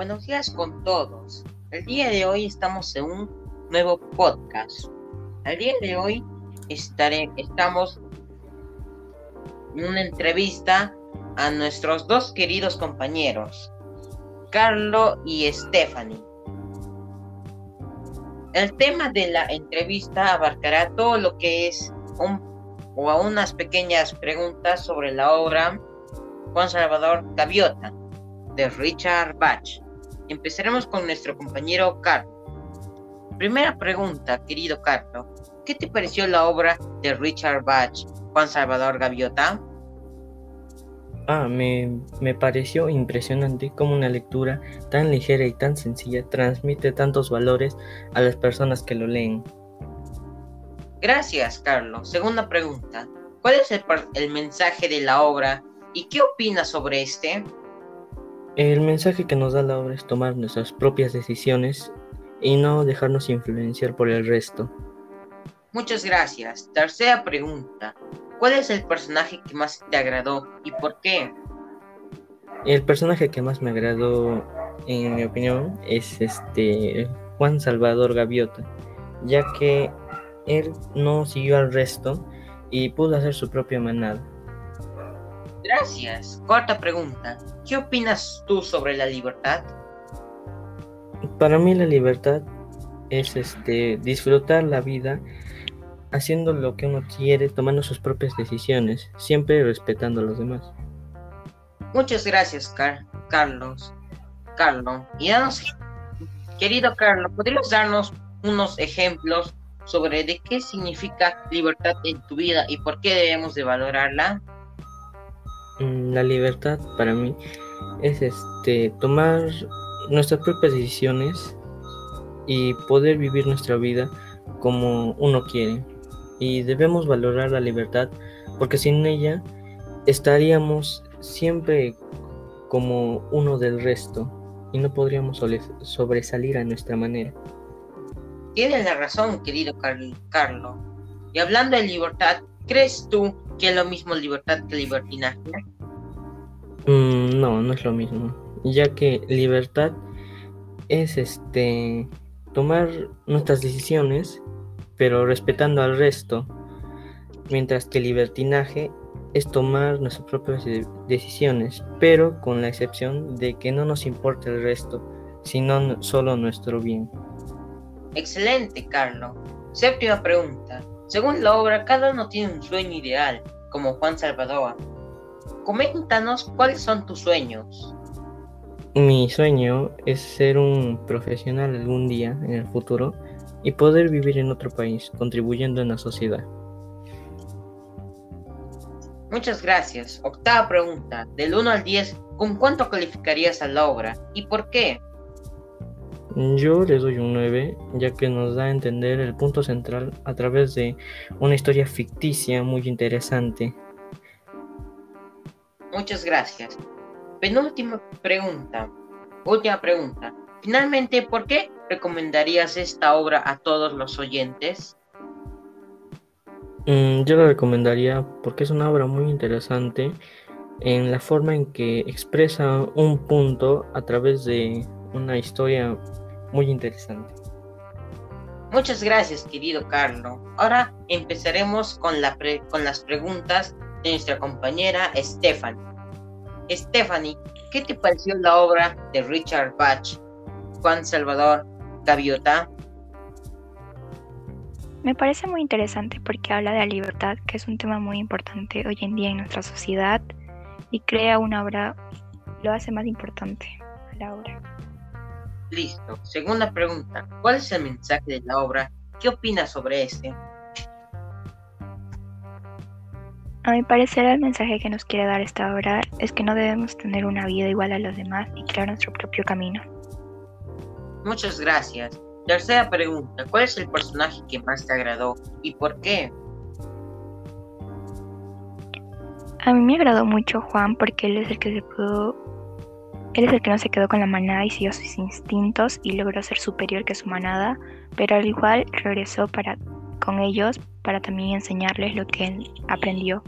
Buenos días con todos. El día de hoy estamos en un nuevo podcast. El día de hoy estamos en una entrevista a nuestros dos queridos compañeros, Carlo y Stephanie. El tema de la entrevista abarcará todo lo que es un, o a unas pequeñas preguntas sobre la obra Juan Salvador Gaviota de Richard Bach. Empezaremos con nuestro compañero Carlos. Primera pregunta, querido Carlos. ¿Qué te pareció la obra de Richard Bach, Juan Salvador Gaviota? Ah, me, me, pareció impresionante cómo una lectura tan ligera y tan sencilla transmite tantos valores a las personas que lo leen. Gracias, Carlos. Segunda pregunta. ¿Cuál es el, el mensaje de la obra y qué opinas sobre este? El mensaje que nos da la obra es tomar nuestras propias decisiones y no dejarnos influenciar por el resto. Muchas gracias. Tercera pregunta. ¿Cuál es el personaje que más te agradó y por qué? El personaje que más me agradó, en mi opinión, es este Juan Salvador Gaviota, ya que él no siguió al resto y pudo hacer su propia manada. Gracias. Cuarta pregunta. ¿Qué opinas tú sobre la libertad? Para mí la libertad es este disfrutar la vida haciendo lo que uno quiere, tomando sus propias decisiones, siempre respetando a los demás. Muchas gracias, Carlos. Carlos, y danos, querido Carlos, ¿podrías darnos unos ejemplos sobre de qué significa libertad en tu vida y por qué debemos de valorarla? Mm, la libertad para mí es este tomar nuestras propias decisiones y poder vivir nuestra vida como uno quiere. Y debemos valorar la libertad porque sin ella estaríamos siempre como uno del resto y no podríamos sobresalir a nuestra manera. Tienes la razón, querido Carlos. Y hablando de libertad, ¿crees tú que es lo mismo libertad que libertinaje? Mm, no, no es lo mismo. Ya que libertad es este tomar nuestras decisiones, pero respetando al resto. Mientras que libertinaje es tomar nuestras propias decisiones, pero con la excepción de que no nos importa el resto, sino solo nuestro bien. Excelente, Carlos. Séptima pregunta. Según la obra, cada uno tiene un sueño ideal, como Juan Salvador. Coméntanos cuáles son tus sueños. Mi sueño es ser un profesional algún día en el futuro y poder vivir en otro país, contribuyendo en la sociedad. Muchas gracias. Octava pregunta. Del 1 al 10, ¿con cuánto calificarías a la obra y por qué? Yo le doy un 9, ya que nos da a entender el punto central a través de una historia ficticia muy interesante. Muchas gracias. Penúltima pregunta. Última pregunta. Finalmente, ¿por qué recomendarías esta obra a todos los oyentes? Mm, yo la recomendaría porque es una obra muy interesante en la forma en que expresa un punto a través de una historia muy interesante. Muchas gracias, querido Carlos. Ahora empezaremos con, la con las preguntas de nuestra compañera Stephanie. Stephanie, ¿qué te pareció la obra de Richard Bach, Juan Salvador Gaviota? Me parece muy interesante porque habla de la libertad, que es un tema muy importante hoy en día en nuestra sociedad, y crea una obra, lo hace más importante a la obra. Listo. Segunda pregunta. ¿Cuál es el mensaje de la obra? ¿Qué opinas sobre este? A mi parecer, el mensaje que nos quiere dar esta obra es que no debemos tener una vida igual a los demás y crear nuestro propio camino. Muchas gracias. Tercera pregunta. ¿Cuál es el personaje que más te agradó y por qué? A mí me agradó mucho Juan porque él es el que se pudo él es el que no se quedó con la manada y siguió sus instintos y logró ser superior que su manada, pero al igual regresó para, con ellos para también enseñarles lo que él aprendió.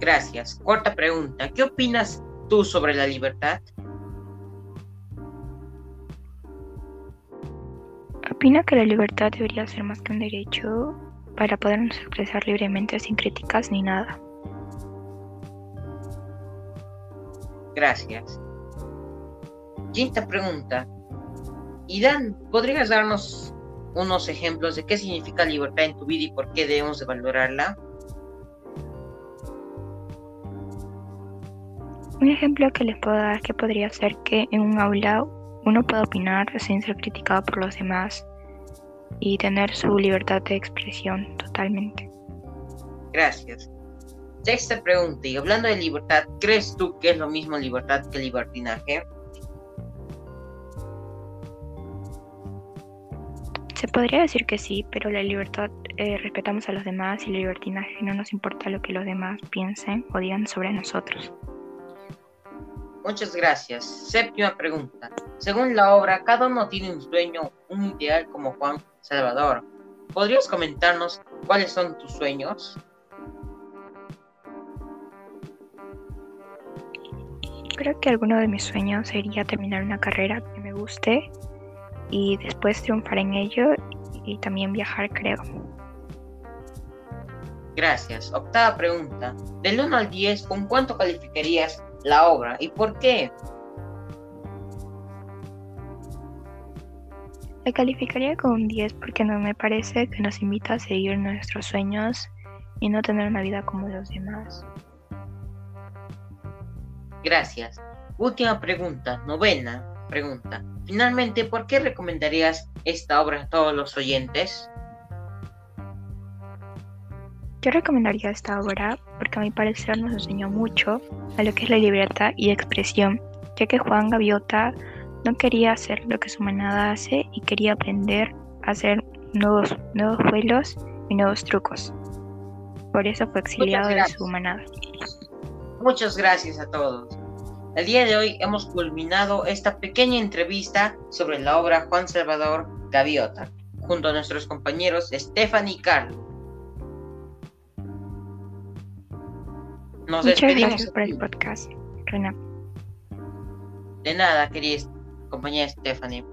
Gracias. Corta pregunta. ¿Qué opinas tú sobre la libertad? Opino que la libertad debería ser más que un derecho para podernos expresar libremente sin críticas ni nada. Gracias. Quinta pregunta. Y Dan, ¿podrías darnos unos ejemplos de qué significa libertad en tu vida y por qué debemos de valorarla? Un ejemplo que les puedo dar que podría ser que en un aula uno puede opinar sin ser criticado por los demás y tener su libertad de expresión totalmente. Gracias. Sexta pregunta, y hablando de libertad, ¿crees tú que es lo mismo libertad que libertinaje? Se podría decir que sí, pero la libertad eh, respetamos a los demás y el libertinaje no nos importa lo que los demás piensen o digan sobre nosotros. Muchas gracias. Séptima pregunta. Según la obra, cada uno tiene un sueño, un ideal como Juan Salvador. ¿Podrías comentarnos cuáles son tus sueños? Creo que alguno de mis sueños sería terminar una carrera que me guste y después triunfar en ello y también viajar, creo. Gracias. Octava pregunta. Del 1 al 10, ¿con cuánto calificarías la obra y por qué? La calificaría con un 10 porque no me parece que nos invita a seguir nuestros sueños y no tener una vida como los demás. Gracias. Última pregunta, novena pregunta. Finalmente, ¿por qué recomendarías esta obra a todos los oyentes? Yo recomendaría esta obra porque a mi parecer nos enseñó mucho a lo que es la libertad y expresión, ya que Juan Gaviota no quería hacer lo que su manada hace y quería aprender a hacer nuevos, nuevos vuelos y nuevos trucos. Por eso fue exiliado de su manada. Muchas gracias a todos. El día de hoy hemos culminado esta pequeña entrevista sobre la obra Juan Salvador Gaviota, junto a nuestros compañeros Stephanie y Carlos. Nos Muchas despedimos. gracias por el podcast, Reina. De nada, querida compañera Stephanie.